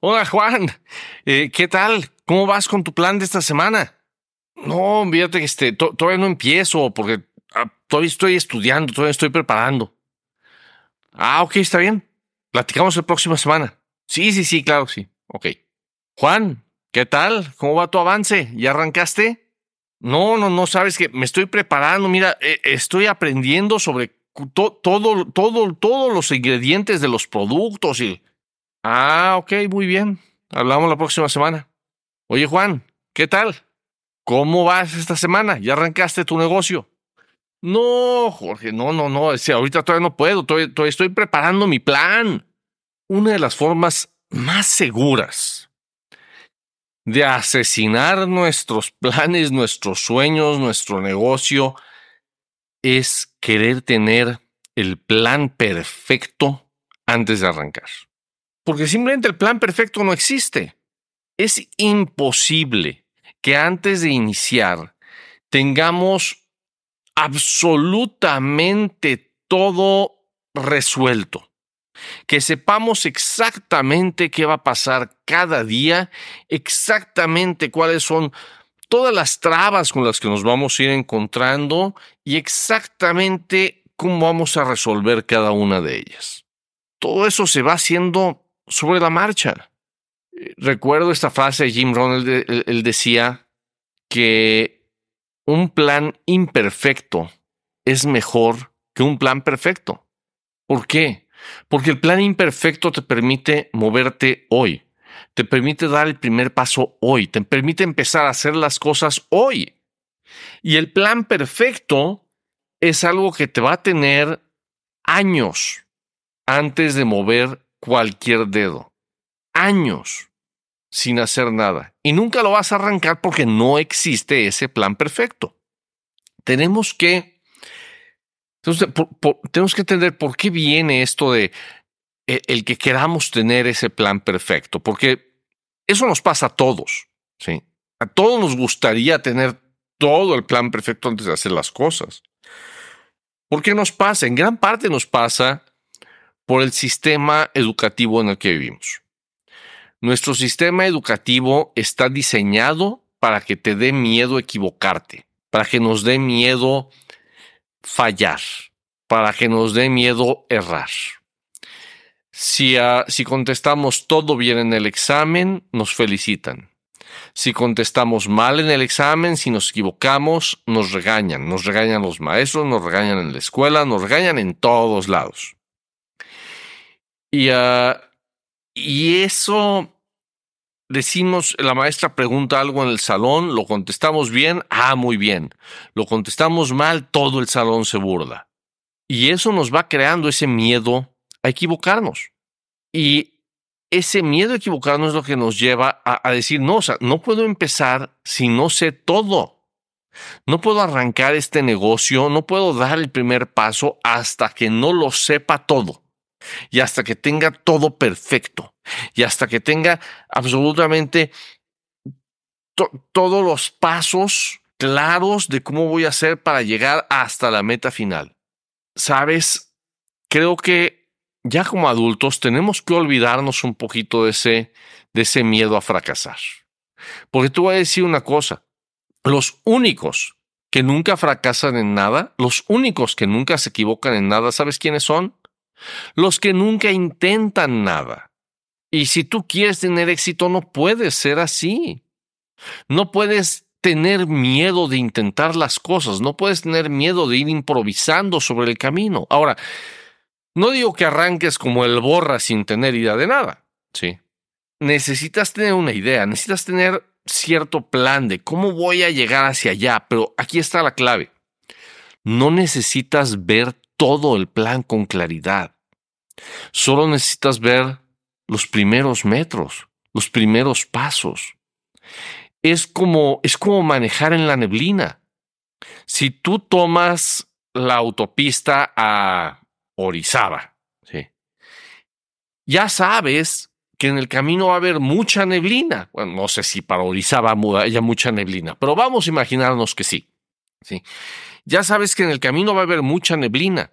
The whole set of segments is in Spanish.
Hola Juan, eh, ¿qué tal? ¿Cómo vas con tu plan de esta semana? No, fíjate que este, todavía no empiezo porque ah, todavía estoy estudiando, todavía estoy preparando. Ah, ok, está bien. Platicamos la próxima semana. Sí, sí, sí, claro, sí. Ok. Juan, ¿qué tal? ¿Cómo va tu avance? ¿Ya arrancaste? No, no, no, sabes que me estoy preparando. Mira, eh, estoy aprendiendo sobre todo, todo, todos los ingredientes de los productos y. Ah, ok, muy bien. Hablamos la próxima semana. Oye, Juan, ¿qué tal? ¿Cómo vas esta semana? ¿Ya arrancaste tu negocio? No, Jorge, no, no, no. ahorita todavía no puedo. Todavía, estoy preparando mi plan. Una de las formas más seguras de asesinar nuestros planes, nuestros sueños, nuestro negocio, es querer tener el plan perfecto antes de arrancar. Porque simplemente el plan perfecto no existe. Es imposible que antes de iniciar tengamos absolutamente todo resuelto. Que sepamos exactamente qué va a pasar cada día, exactamente cuáles son todas las trabas con las que nos vamos a ir encontrando y exactamente cómo vamos a resolver cada una de ellas. Todo eso se va haciendo sobre la marcha. Recuerdo esta frase de Jim Rohn, él, decía que un plan imperfecto es mejor que un plan perfecto. ¿Por qué? Porque el plan imperfecto te permite moverte hoy, te permite dar el primer paso hoy, te permite empezar a hacer las cosas hoy. Y el plan perfecto es algo que te va a tener años antes de mover cualquier dedo. Años sin hacer nada. Y nunca lo vas a arrancar porque no existe ese plan perfecto. Tenemos que, tenemos que entender por qué viene esto de e, el que queramos tener ese plan perfecto, porque eso nos pasa a todos, ¿sí? A todos nos gustaría tener todo el plan perfecto antes de hacer las cosas. ¿Por qué nos pasa? En gran parte nos pasa por el sistema educativo en el que vivimos. Nuestro sistema educativo está diseñado para que te dé miedo equivocarte, para que nos dé miedo fallar, para que nos dé miedo errar. Si, ah, si contestamos todo bien en el examen, nos felicitan. Si contestamos mal en el examen, si nos equivocamos, nos regañan. Nos regañan los maestros, nos regañan en la escuela, nos regañan en todos lados. Y, ah, y eso decimos, la maestra pregunta algo en el salón, lo contestamos bien, ah, muy bien. Lo contestamos mal, todo el salón se burla. Y eso nos va creando ese miedo a equivocarnos. Y ese miedo a equivocarnos es lo que nos lleva a, decir, no, o sea, no puedo empezar si no sé todo. No puedo arrancar este negocio, no puedo dar el primer paso hasta que no lo sepa todo y hasta que tenga todo perfecto y hasta que tenga absolutamente todos los pasos claros de cómo voy a hacer para llegar hasta la meta final. Sabes, creo que ya como adultos tenemos que olvidarnos un poquito de ese, de ese miedo a fracasar. Porque tú voy a decir una cosa, los únicos que nunca fracasan en nada, los únicos que nunca se equivocan en nada, ¿sabes quiénes son? Los que nunca intentan nada. Y si tú quieres tener éxito, no puedes ser así. No puedes tener miedo de intentar las cosas, no puedes tener miedo de ir improvisando sobre el camino. Ahora, no digo que arranques como el borra sin tener idea de nada, ¿sí? Necesitas tener una idea, necesitas tener cierto plan de cómo voy a llegar hacia allá, pero aquí está la clave. No necesitas ver todo el plan con claridad. Solo necesitas ver los primeros metros, los primeros pasos. Es como, es como manejar en la neblina. Si tú tomas la autopista a Orizaba, ya sabes que en el camino va a haber mucha neblina. Bueno, no sé si para Orizaba haya mucha neblina, pero vamos a imaginarnos que sí. ¿Sí? Ya sabes que en el camino va a haber mucha neblina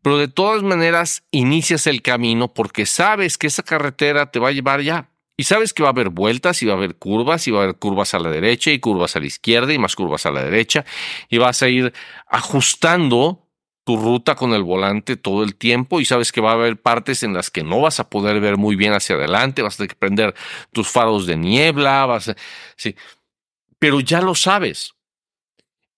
pero de todas maneras inicias el camino porque sabes que esa carretera te va a llevar ya. Y sabes que va a haber vueltas y va a haber curvas y va a haber curvas a la derecha y curvas a la izquierda y más curvas a la derecha y vas a ir ajustando tu ruta con el volante todo el tiempo y sabes que va a haber partes en las que no vas a poder ver muy bien hacia adelante, vas a tener que prender tus faros de niebla, vas a, sí, pero ya lo sabes.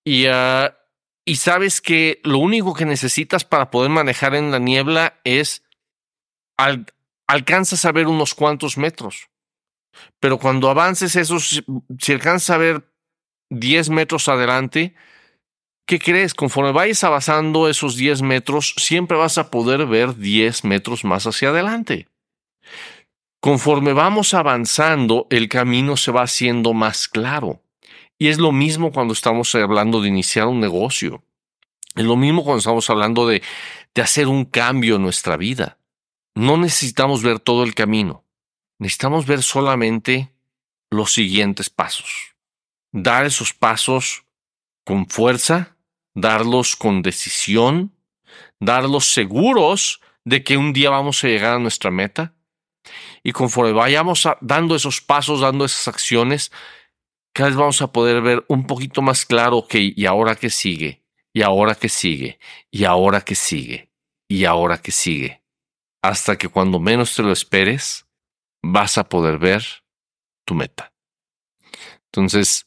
Y, ah, y sabes que lo único que necesitas para poder manejar en la niebla es al, alcanzas a ver unos cuantos metros. Pero cuando avances esos, si alcanzas a ver 10 metros adelante, ¿qué crees? Conforme vayas avanzando esos 10 metros, siempre vas a poder ver 10 metros más hacia adelante. Conforme vamos avanzando, el camino se va haciendo más claro. Y es lo mismo cuando estamos hablando de iniciar un negocio. Es lo mismo cuando estamos hablando de, de hacer un cambio en nuestra vida. No necesitamos ver todo el camino. Necesitamos ver solamente los siguientes pasos. Dar esos pasos con fuerza, darlos con decisión, darlos seguros de que un día vamos a llegar a nuestra meta. Y conforme vayamos dando esos pasos, dando esas acciones, cada vez vamos a poder ver un poquito más claro que y ahora que sigue, y ahora que sigue, y ahora que sigue, y ahora que sigue hasta que cuando menos te lo esperes, vas a poder ver tu meta. Entonces,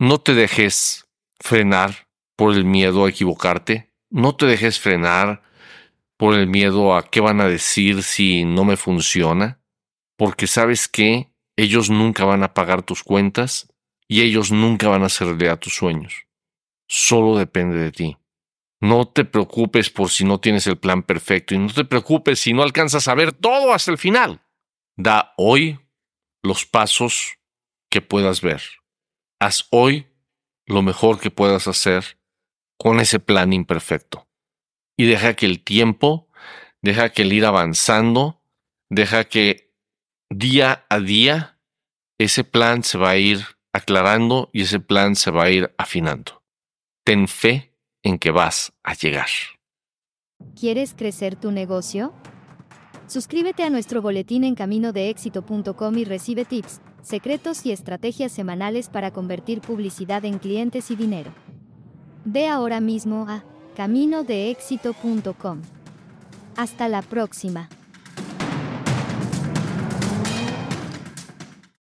no te dejes frenar por el miedo a equivocarte, no te dejes frenar por el miedo a qué van a decir si no me funciona, porque sabes que ellos nunca van a pagar tus cuentas y ellos nunca van a hacer a tus sueños. Solo depende de ti. No te preocupes por si no tienes el plan perfecto y no te preocupes si no alcanzas a ver todo hasta el final. Da hoy los pasos que puedas ver. Haz hoy lo mejor que puedas hacer con ese plan imperfecto. Y deja que el tiempo, deja que el ir avanzando, deja que día a día ese plan se va a ir aclarando y ese plan se va a ir afinando. Ten fe en que vas a llegar. ¿Quieres crecer tu negocio? Suscríbete a nuestro boletín en caminodeéxito.com y recibe tips, secretos y estrategias semanales para convertir publicidad en clientes y dinero. Ve ahora mismo a caminodeéxito.com. Hasta la próxima.